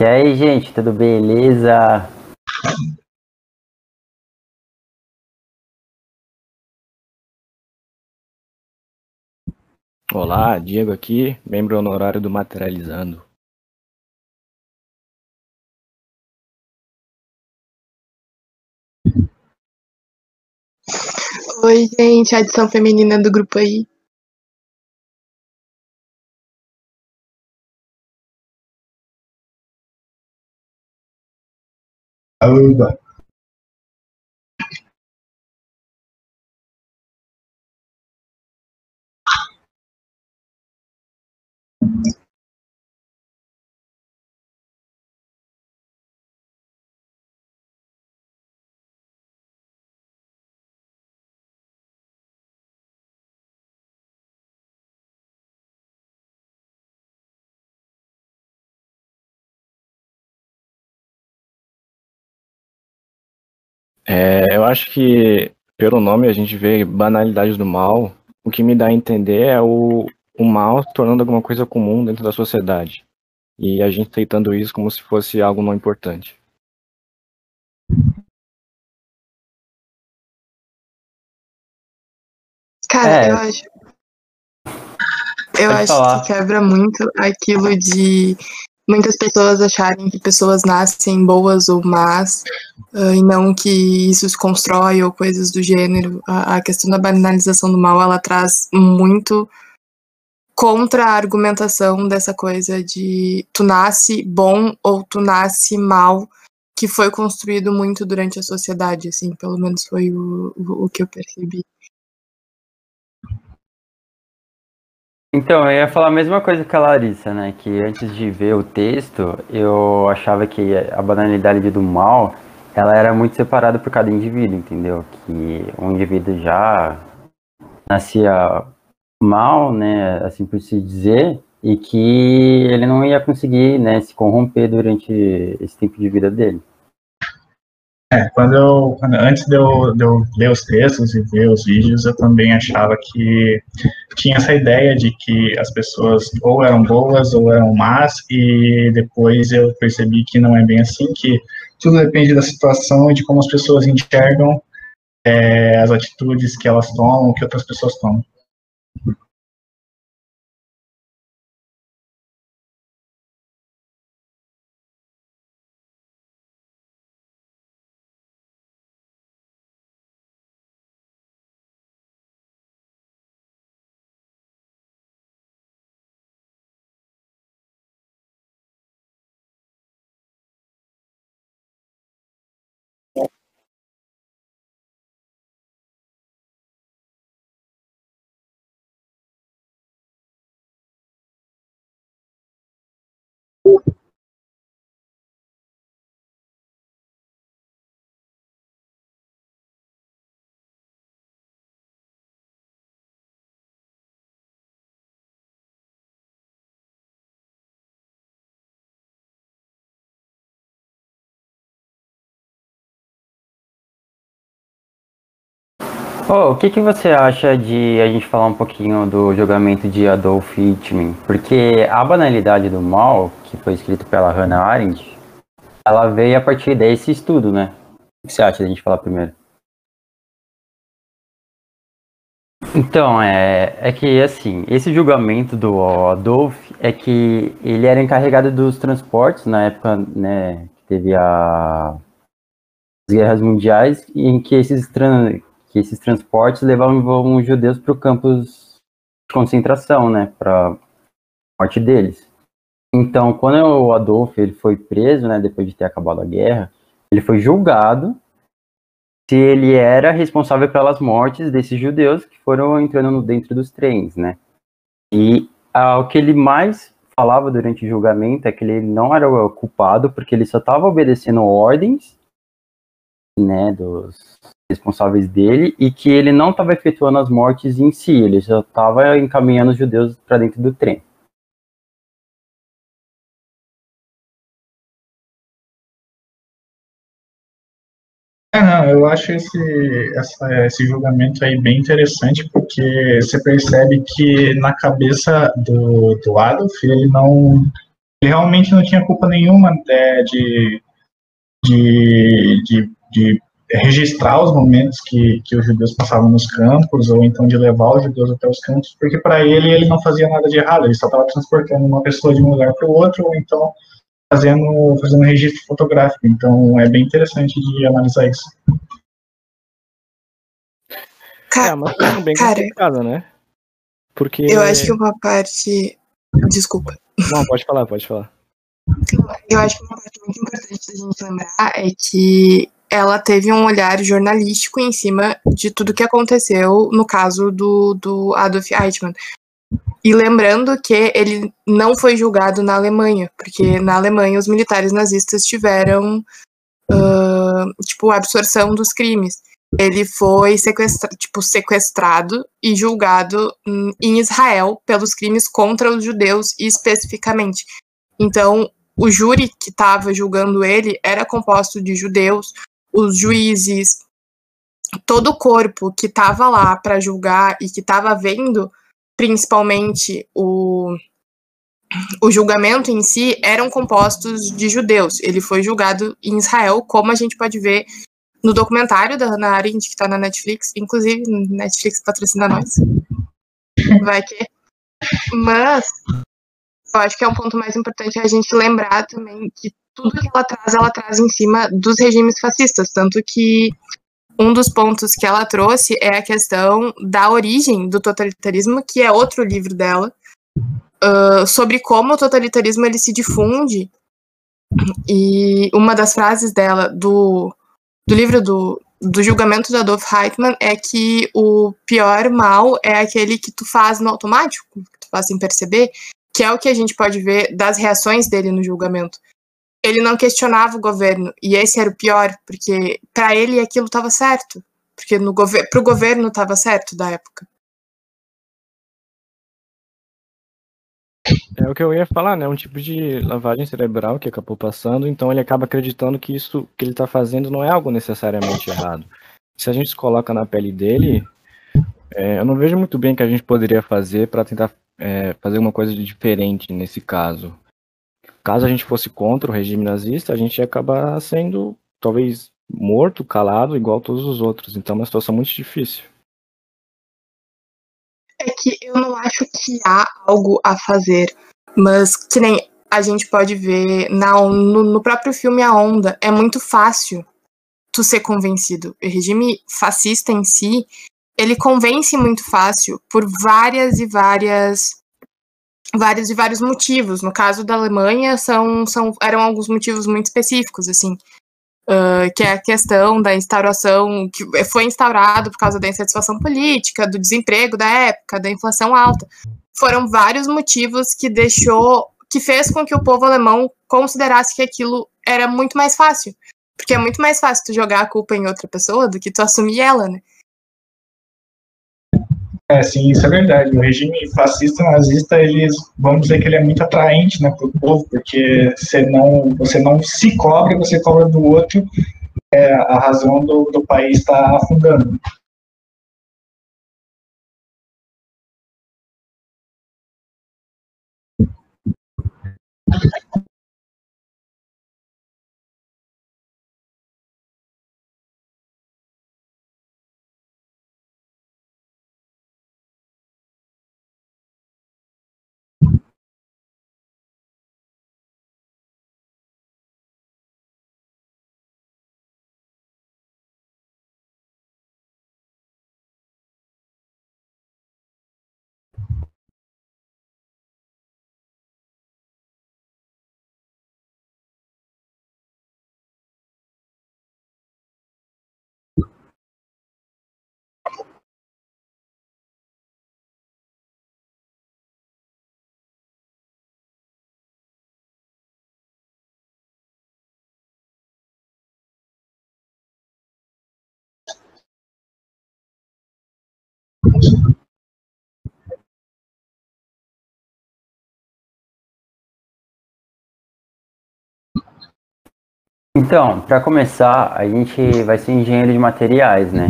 E aí, gente, tudo beleza? Olá, Diego aqui, membro honorário do Materializando. Oi, gente, adição feminina do grupo aí. Aruba. É, eu acho que, pelo nome, a gente vê banalidades do mal. O que me dá a entender é o, o mal se tornando alguma coisa comum dentro da sociedade. E a gente aceitando isso como se fosse algo não importante. Cara, É. eu acho. Eu Pode acho falar. que quebra muito aquilo de muitas pessoas acharem que pessoas nascem boas ou más, ah, e não que isso se constrói ou coisas do gênero. A, a questão da banalização do mal, ela traz muito contra a argumentação dessa coisa de tu nasce bom ou tu nasce mal, que foi construído muito durante a sociedade, assim, pelo menos foi o, o, o que eu percebi. Então, eu ia falar a mesma coisa que a Larissa, né? Que antes de ver o texto, eu achava que a banalidade do mal, ela era muito separada por cada indivíduo, entendeu? Que um indivíduo já nascia mal, né? Assim por se dizer, e que ele não ia conseguir, né? Se corromper durante esse tempo de vida dele. É, quando eu, quando- antes de eu, de eu ler os textos e ver os vídeos, eu também achava que tinha essa ideia de que as pessoas ou eram boas ou eram más, e depois eu percebi que não é bem assim, que tudo depende da situação e de como as pessoas enxergam é, as atitudes que elas tomam, que outras pessoas tomam. Ooh. Ô, o que, que você acha de a gente falar um pouquinho do julgamento de Adolf Eichmann? Porque a banalidade do mal, que foi escrito pela Hannah Arendt, ela veio a partir desse estudo, né? O que você acha da gente falar primeiro? Então, é, é que, assim, esse julgamento do Adolf é que ele era encarregado dos transportes na época, né, que teve a, as guerras mundiais, em que esses, tran, que esses transportes levavam os judeus para o campus de concentração, né, para morte deles. Então, quando o Adolf ele foi preso, né, depois de ter acabado a guerra, ele foi julgado se ele era responsável pelas mortes desses judeus que foram entrando dentro dos trens, né? E ah, o que ele mais falava durante o julgamento é que ele não era culpado porque ele só estava obedecendo ordens, né, dos responsáveis dele e que ele não estava efetuando as mortes em si, ele só estava encaminhando os judeus para dentro do trem. É, não, eu acho esse, essa- esse julgamento aí bem interessante, porque você percebe que na cabeça do, do Adolf, ele não, ele realmente não tinha culpa nenhuma é, de, de, de, de, registrar os momentos que, que os judeus passavam nos campos, ou então de levar os judeus até os campos, porque para ele ele não fazia nada de errado, ele só estava transportando uma pessoa de um lugar para o outro, ou então fazendo, fazendo registro fotográfico. Então é bem interessante de analisar isso. é uma questão bem cara, complicada, né? Porque. Eu acho que uma parte. Desculpa. Não, pode falar, pode falar. Eu acho que uma parte muito importante da gente lembrar é que ela teve um olhar jornalístico em cima de tudo que aconteceu no caso do, do Adolf Eichmann. E lembrando que ele não foi julgado na Alemanha, porque na Alemanha os militares nazistas tiveram uh, tipo absorção dos crimes. Ele foi sequestra tipo, sequestrado e julgado em Israel pelos crimes contra os judeus especificamente. Então, o júri que estava julgando ele era composto de judeus, os juízes, todo o corpo que estava lá para julgar e que estava vendo principalmente o, o julgamento em si, eram compostos de judeus. Ele foi julgado em Israel, como a gente pode ver no documentário da Hannah Arendt, que está na Netflix. Inclusive, Netflix patrocina nós. Vai que. Mas, eu acho que é um ponto mais importante a gente lembrar também que tudo que ela traz, ela traz em cima dos regimes fascistas. Tanto que um dos pontos que ela trouxe é a questão da origem do totalitarismo, que é outro livro dela, uh, sobre como o totalitarismo ele se difunde. E uma das frases dela do, do livro do, do julgamento da Adolf Eichmann é que o pior mal é aquele que tu faz no automático, que tu faz sem perceber, que é o que a gente pode ver das reações dele no julgamento ele não questionava o governo. E esse era o pior, porque para ele aquilo estava certo. Porque no gover pro governo estava certo da época. É o que eu ia falar, né? Um tipo de lavagem cerebral que acabou passando, então ele acaba acreditando que isso que ele está fazendo não é algo necessariamente errado. Se a gente se coloca na pele dele, é, eu não vejo muito bem o que a gente poderia fazer para tentar é, fazer uma coisa diferente nesse caso caso a gente fosse contra o regime nazista, a gente ia acabar sendo talvez morto, calado, igual todos os outros. Então é uma situação muito difícil. É que eu não acho que há algo a fazer, mas que nem a gente pode ver na, no, no próprio filme A Onda, é muito fácil tu ser convencido. O regime fascista em si, ele convence muito fácil por várias e várias vários e vários motivos. No caso da Alemanha, são, são, eram alguns motivos muito específicos, assim, uh, que é a questão da instauração, que foi instaurado por causa da insatisfação política, do desemprego da época, da inflação alta. Foram vários motivos que deixou, que fez com que o povo alemão considerasse que aquilo era muito mais fácil. Porque é muito mais fácil tu jogar a culpa em outra pessoa do que tu assumir ela, né? É, sim, isso é verdade. O regime fascista nazista, eles vamos dizer que ele é muito atraente, né, para o povo, porque você não, você não se cobra, você cobra do outro, é, a razão do, do país estar tá afundando. Então, para começar, a gente vai ser engenheiro de materiais, né?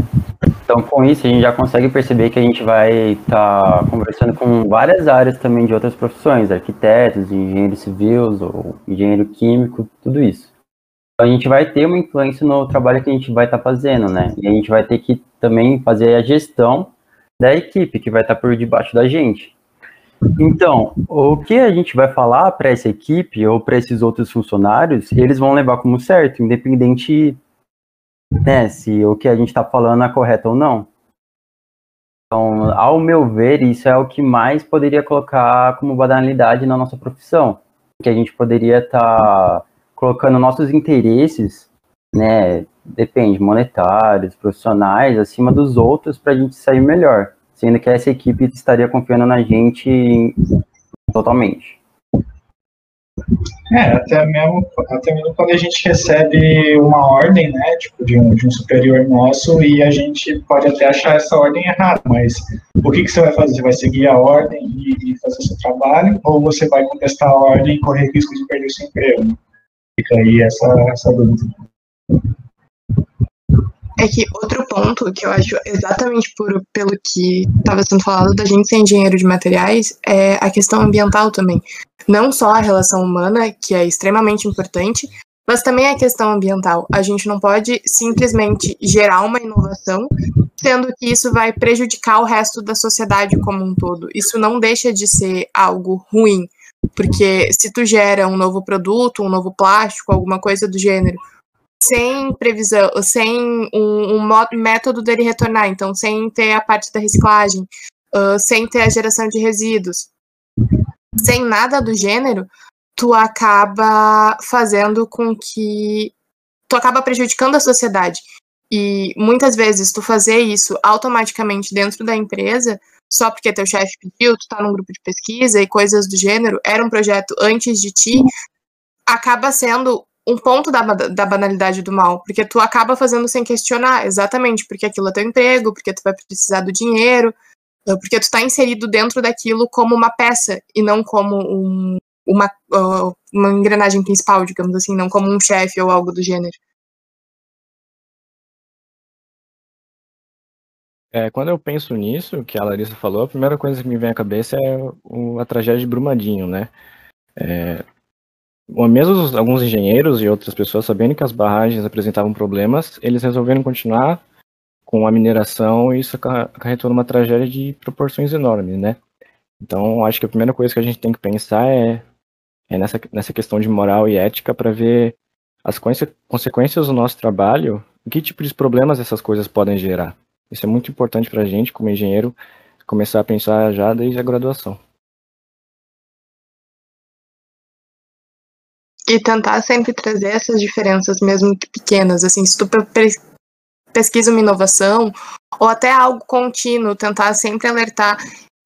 Então, com isso, a gente já consegue perceber que a gente vai estar tá conversando com várias áreas também de outras profissões, arquitetos, engenheiros civis, ou engenheiro químico, tudo isso. Então, a gente vai ter uma influência no trabalho que a gente vai estar tá fazendo, né? E a gente vai ter que também fazer a gestão da equipe que vai estar por debaixo da gente. Então, o que a gente vai falar para essa equipe ou para esses outros funcionários, eles vão levar como certo, independente né, se o que a gente está falando é correto ou não. Então, ao meu ver, isso é o que mais poderia colocar como banalidade na nossa profissão, que a gente poderia estar tá colocando nossos interesses, né, depende, monetários, profissionais, acima dos outros para a gente sair melhor sendo que essa equipe estaria confiando na gente totalmente. É, até mesmo, até mesmo quando a gente recebe uma ordem, né, tipo, de um, de um superior nosso, e a gente pode até achar essa ordem errada, mas o que, que você vai fazer? Você vai seguir a ordem e, e fazer seu trabalho, ou você vai contestar a ordem e correr risco de perder seu emprego? Fica aí essa, essa dúvida. É que outro ponto que eu acho exatamente por, pelo que estava sendo falado da gente ser engenheiro de materiais é a questão ambiental também. Não só a relação humana, que é extremamente importante, mas também a questão ambiental. A gente não pode simplesmente gerar uma inovação, sendo que isso vai prejudicar o resto da sociedade como um todo. Isso não deixa de ser algo ruim, porque se tu gera um novo produto, um novo plástico, alguma coisa do gênero, sem previsão, sem um, um, método dele retornar, então sem ter a parte da reciclagem, uh, sem ter a geração de resíduos, sem nada do gênero, tu acaba fazendo com que tu acaba prejudicando a sociedade. E muitas vezes tu fazer isso automaticamente dentro da empresa, só porque teu chefe pediu, tu tá num grupo de pesquisa e coisas do gênero, era um projeto antes de ti, acaba sendo um ponto da, da banalidade do mal, porque tu acaba fazendo sem questionar, exatamente, porque aquilo é teu emprego, porque tu vai precisar do dinheiro, porque tu tá inserido dentro daquilo como uma peça e não como um, uma, uh, uma engrenagem principal, digamos assim, não como um chefe ou algo do gênero. É, quando eu penso nisso, que a Larissa falou, a primeira coisa que me vem à cabeça é o, a tragédia de Brumadinho, né? É, mesmo alguns engenheiros e outras pessoas sabendo que as barragens apresentavam problemas, eles resolveram continuar com a mineração e isso acarretou numa tragédia de proporções enormes, né? Então, acho que a primeira coisa que a gente tem que pensar é, é nessa, nessa questão de moral e ética para ver as consequências do nosso trabalho, que tipo de problemas essas coisas podem gerar. Isso é muito importante para a gente, como engenheiro, começar a pensar já desde a graduação. E tentar sempre trazer essas diferenças, mesmo que pequenas. Assim, se tu pesquisa uma inovação, ou até algo contínuo, tentar sempre alertar.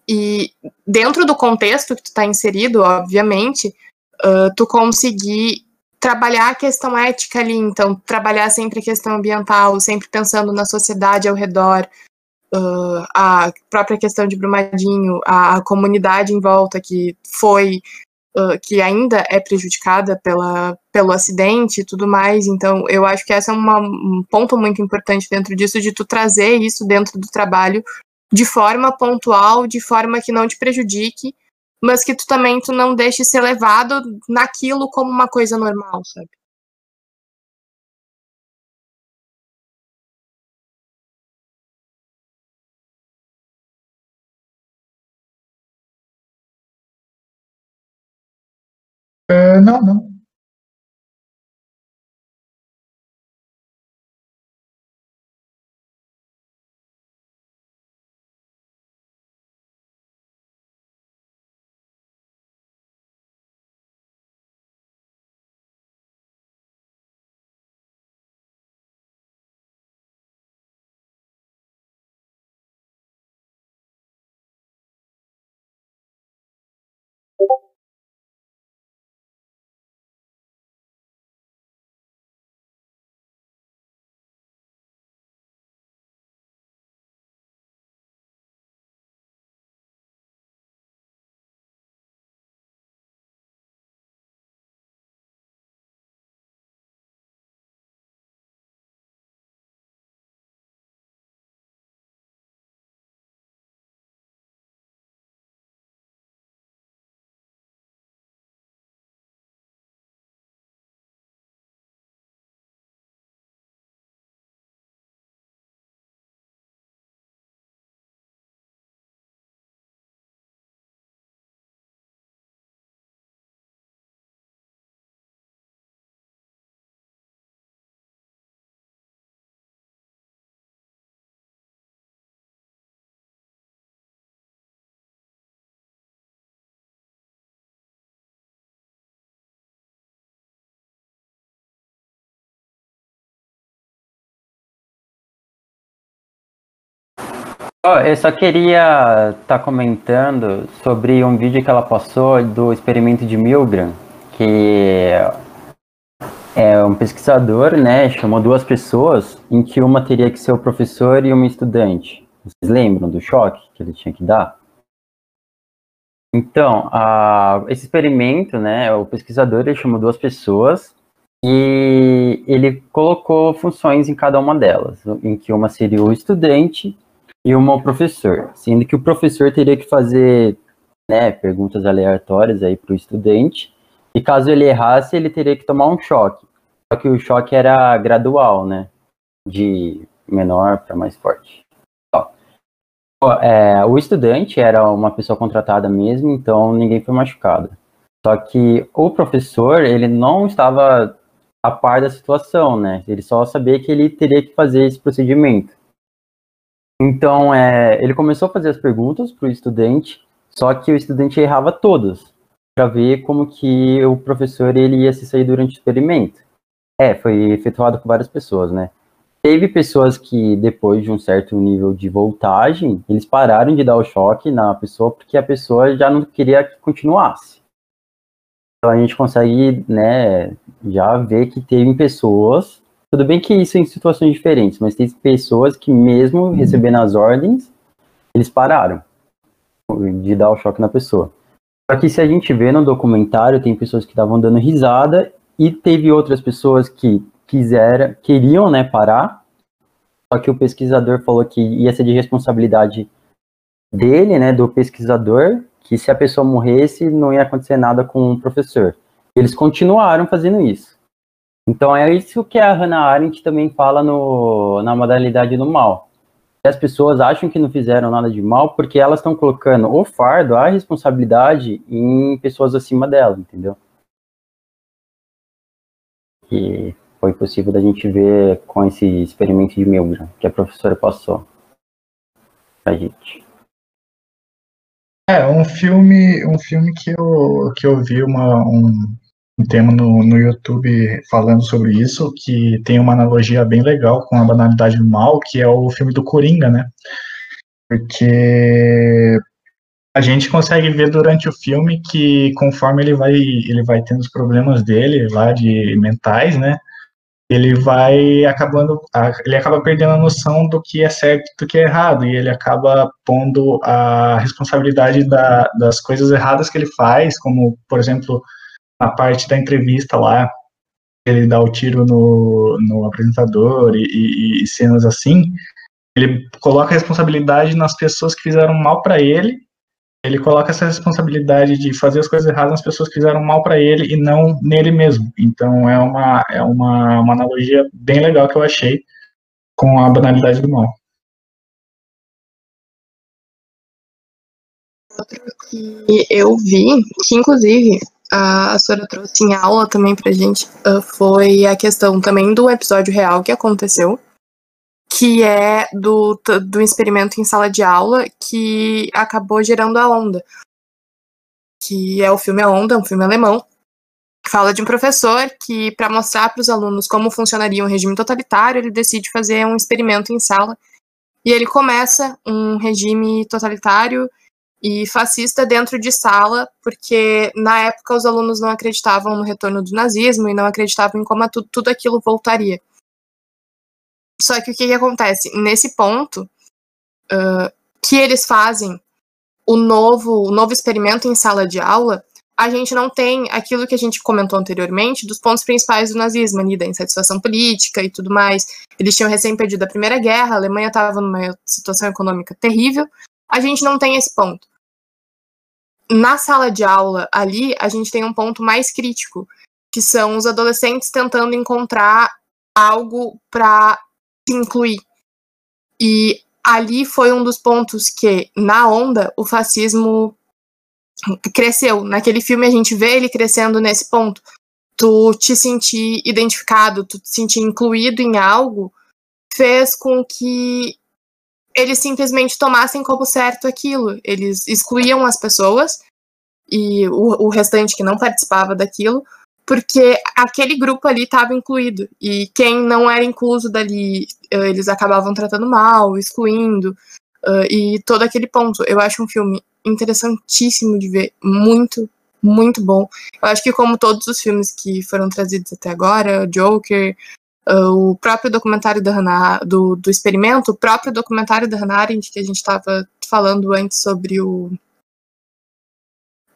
E dentro do contexto que tu está inserido, obviamente, uh, tu conseguir trabalhar a questão ética ali, então trabalhar sempre a questão ambiental, sempre pensando na sociedade ao redor, uh, a própria questão de Brumadinho, a, a, comunidade em volta que foi uh, que ainda é prejudicada pela, pelo acidente e tudo mais. Então, eu acho que esse é uma, um ponto muito importante dentro disso, de tu trazer isso dentro do trabalho de forma pontual, de forma que não te prejudique, mas que tu também tu não deixe ser levado naquilo como uma coisa normal, sabe? Uh, não, Oh, eu só queria estar tá comentando sobre um vídeo que ela passou do experimento de Milgram, que é um pesquisador, né, chamou duas pessoas, em que uma teria que ser o professor e uma estudante. Vocês lembram do choque que ele tinha que dar? Então, a, esse experimento, né, o pesquisador ele chamou duas pessoas e ele colocou funções em cada uma delas, em que uma seria o estudante e uma o professor, sendo que o professor teria que fazer né, perguntas aleatórias aí para o estudante, e caso ele errasse, ele teria que tomar um choque. Só que o choque era gradual, né? De menor para mais forte. É, o estudante era uma pessoa contratada mesmo, então ninguém foi machucado. Só que o professor, ele não estava a par da situação, né? Ele só sabia que ele teria que fazer esse procedimento. Então, é, ele começou a fazer as perguntas para o estudante, só que o estudante errava todas, para ver como que o professor ele ia se sair durante o experimento. É, foi efetuado com várias pessoas, né? Teve pessoas que, depois de um certo nível de voltagem, eles pararam de dar o choque na pessoa porque a pessoa já não queria que continuasse. Então a gente consegue, né, já ver que teve pessoas tudo bem que isso é em situações diferentes, mas tem pessoas que, mesmo recebendo as ordens, eles pararam de dar o choque na pessoa. Só que se a gente vê no documentário, tem pessoas que estavam dando risada e teve outras pessoas que quiseram, queriam, né, parar. Só que o pesquisador falou que ia ser de responsabilidade dele, né, do pesquisador, que se a pessoa morresse não ia acontecer nada com o professor. Eles continuaram fazendo isso. Então é isso que a Hannah Arendt também fala no, na modalidade do mal. As pessoas acham que não fizeram nada de mal porque elas estão colocando o fardo, a responsabilidade em pessoas acima dela, entendeu? E foi possível da gente ver com esse experimento de Milgram que a professora passou pra gente. É, um filme, um filme que eu, que eu vi uma, um, um tema no, no YouTube falando sobre isso, que tem uma analogia bem legal com a banalidade do mal, que é o filme do Coringa, né? Porque a gente consegue ver durante o filme que conforme ele vai ele vai tendo os problemas dele lá de mentais, né? Ele vai acabando, ele acaba perdendo a noção do que é certo e do que é errado, e ele acaba pondo a responsabilidade da, das coisas erradas que ele faz, como, por exemplo, a parte da entrevista lá, ele dá o tiro no, no apresentador e, e, e cenas assim, ele coloca a responsabilidade nas pessoas que fizeram mal para ele, ele coloca essa responsabilidade de fazer as coisas erradas nas pessoas que fizeram mal para ele e não nele mesmo. Então é uma, é uma, uma analogia bem legal que eu achei com a banalidade do mal. Outro que eu vi, que inclusive a senhora trouxe em aula também pra gente uh, foi a questão também do episódio real que aconteceu, que é do, do experimento em sala de aula que acabou gerando a onda. Que é o filme A Onda, um filme alemão, que fala de um professor que, para mostrar para os alunos como funcionaria um regime totalitário, ele decide fazer um experimento em sala. E ele começa um regime totalitário e fascista dentro de sala, porque na época os alunos não acreditavam no retorno do nazismo e não acreditavam em como tudo, tudo aquilo voltaria. Só que o que, que acontece? Nesse ponto, uh, que eles fazem o novo, o novo experimento em sala de aula, a gente não tem aquilo que a gente comentou anteriormente dos pontos principais do nazismo, ali, da insatisfação política e tudo mais. Eles tinham recém perdido a Primeira Guerra, a Alemanha estava numa situação econômica terrível. A gente não tem esse ponto na sala de aula ali, a gente tem um ponto mais crítico, que são os adolescentes tentando encontrar algo para se incluir. E ali foi um dos pontos que, na onda, o fascismo cresceu. Naquele filme a gente vê ele crescendo nesse ponto. Tu te sentir identificado, tu te sentir incluído em algo, fez com que eles simplesmente tomassem como certo aquilo. Eles excluíam as pessoas e o, o restante que não participava daquilo, porque aquele grupo ali estava incluído. E quem não era incluso dali, eh, eles acabavam tratando mal, excluindo. uh, e todo aquele ponto. Eu acho um filme interessantíssimo de ver, muito, muito bom. Eu acho que como todos os filmes que foram trazidos até agora, Joker, uh, o próprio documentário da Hannah, do, do experimento, o próprio documentário da Hannah Arendt, que a gente estava falando antes sobre o,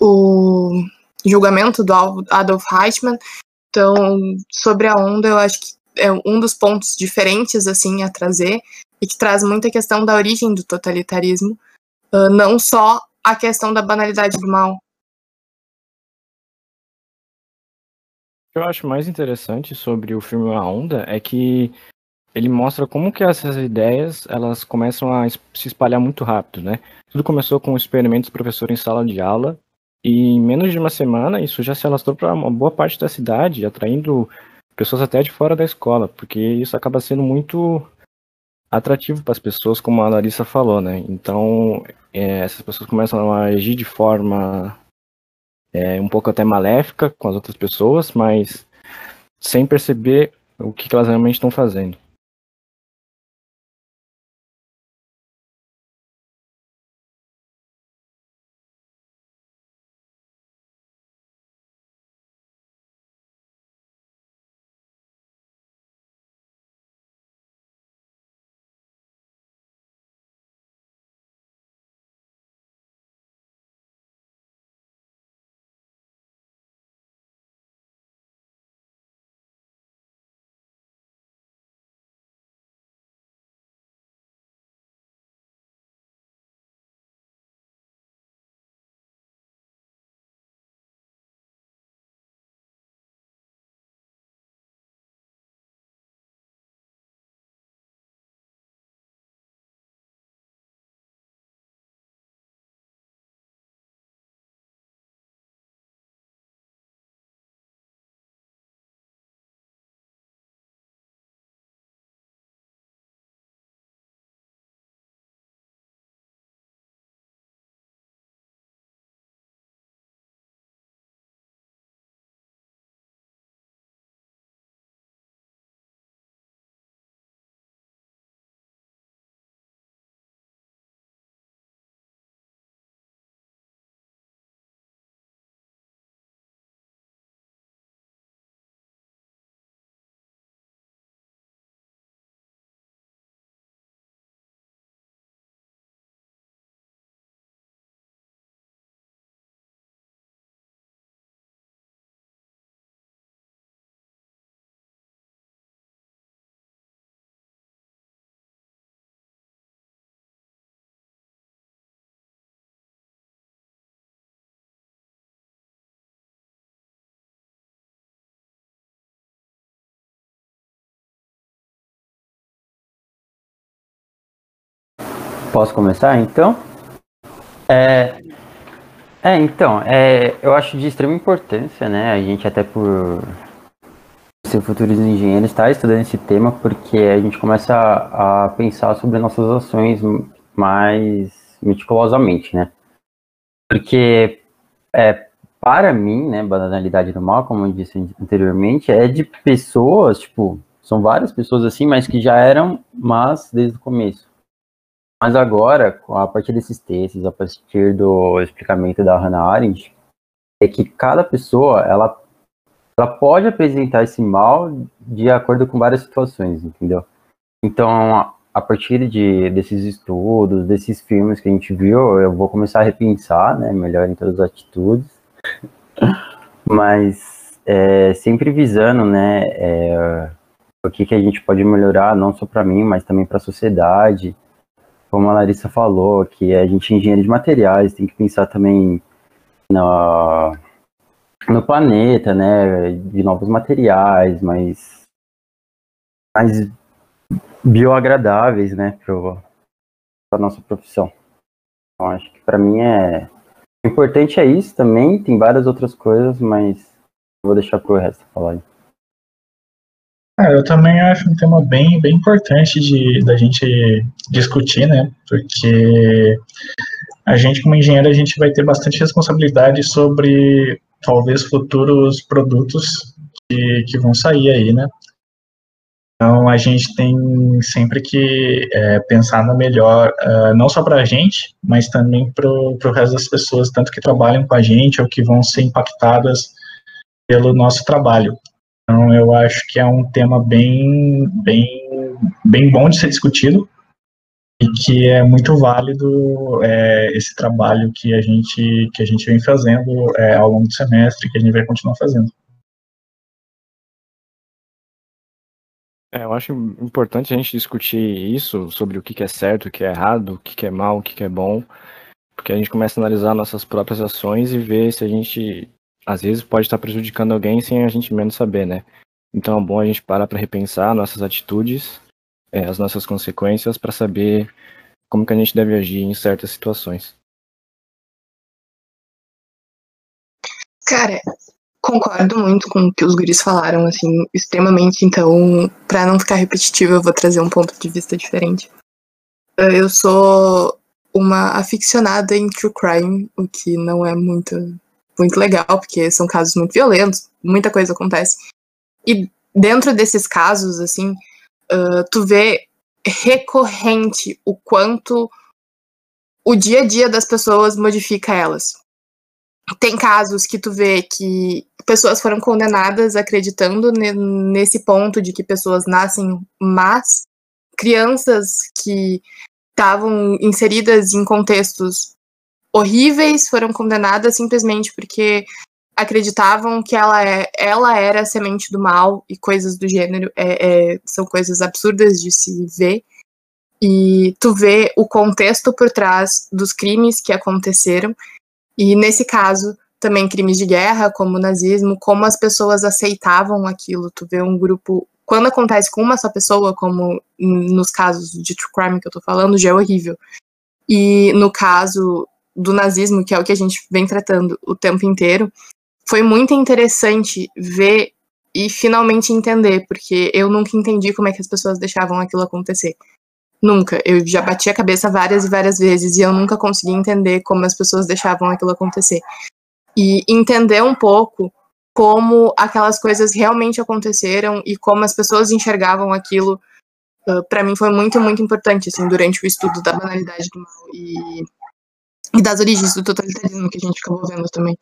o julgamento do Adolf Eichmann. Então, sobre a onda, eu acho que é um dos pontos diferentes assim a trazer e que traz muita questão da origem do totalitarismo, uh, não só a questão da banalidade do mal. O que eu acho mais interessante sobre o filme A Onda é que ele mostra como que essas ideias elas começam a se espalhar muito rápido, né? Tudo começou com experimentos do professor em sala de aula e em menos de uma semana isso já se alastrou para uma boa parte da cidade, atraindo pessoas até de fora da escola, porque isso acaba sendo muito atrativo para as pessoas, como a Larissa falou, né? Então, é, essas pessoas começam a agir de forma é, um pouco até maléfica com as outras pessoas, mas sem perceber o que, elas realmente estão fazendo. Posso começar então? É, é então, é, eu acho de extrema importância, né? A gente até por ser futuros engenheiros está estudando esse tema porque a gente começa a, a pensar sobre nossas ações mais meticulosamente, né? Porque é, para mim, né, banalidade do mal, como eu disse anteriormente, é de pessoas, tipo, são várias pessoas assim, mas que já eram más desde o começo. Mas agora, a partir desses textos, a partir do explicamento da Hannah Arendt, é que cada pessoa, ela, ela pode apresentar esse mal de acordo com várias situações, entendeu? Então, a partir de, desses estudos, desses filmes que a gente viu, eu vou começar a repensar, né, melhor em todas as atitudes, mas é, sempre visando, né, é, o que, que a gente pode melhorar, não só para mim, mas também para a sociedade, como a Larissa falou, que a gente é engenheiro de materiais, tem que pensar também no, no planeta, né, de novos materiais, mais, mais bioagradáveis, né, para a nossa profissão. Então, acho que para mim é o importante é isso também, tem várias outras coisas, mas vou deixar para o resto falar. Aí. Ah, eu também acho um tema bem, bem importante de da gente discutir, né? Porque a gente, como engenheiro, a gente vai ter bastante responsabilidade sobre talvez futuros produtos que, que vão sair aí, né? Então a gente tem sempre que é, pensar no melhor, uh, não só para a gente, mas também para o resto das pessoas, tanto que trabalham com a gente ou que vão ser impactadas pelo nosso trabalho. Então eu acho que é um tema bem, bem, bem bom de ser discutido e que é muito válido é, esse trabalho que a gente que a gente vem fazendo é, ao longo do semestre, que a gente vai continuar fazendo. É, eu acho importante a gente discutir isso sobre o que é certo, o que é errado, o que é mal, o que é bom, porque a gente começa a analisar nossas próprias ações e ver se a gente, às vezes, pode estar prejudicando alguém sem a gente menos saber, né? Então é bom a gente parar para repensar nossas atitudes, é, as nossas consequências, para saber como que a gente deve agir em certas situações. Cara, Concordo muito com o que os guris falaram, assim, extremamente. Então, para não ficar repetitivo, eu vou trazer um ponto de vista diferente. Eh, eu sou uma aficionada em true crime, o que não é muito, muito legal, porque são casos muito violentos, muita coisa acontece. E dentro desses casos, assim, uh, tu vê recorrente o quanto o dia a dia das pessoas modifica elas tem casos que tu vê que pessoas foram condenadas acreditando nesse ponto de que pessoas nascem más, crianças que estavam inseridas em contextos horríveis foram condenadas simplesmente porque acreditavam que ela, é, ela era a semente do mal e coisas do gênero é, é, são coisas absurdas de se ver e tu vê o contexto por trás dos crimes que aconteceram e nesse caso, também crimes de guerra, como o nazismo, como as pessoas aceitavam aquilo. Tu vê um grupo. Quando acontece com uma só pessoa, como nos casos de true crime que eu tô falando, já é horrível. E no caso do nazismo, que é o que a gente vem tratando o tempo inteiro, foi muito interessante ver e finalmente entender, porque eu nunca entendi como é que as pessoas deixavam aquilo acontecer. Nunca. Eu já bati a cabeça várias e várias vezes e eu nunca consegui entender como as pessoas deixavam aquilo acontecer. E entender um pouco como aquelas coisas realmente aconteceram e como as pessoas enxergavam aquilo, uh, para mim foi muito, muito importante, assim, durante o estudo da banalidade do mal e, e das origens do totalitarismo que a gente acabou vendo também.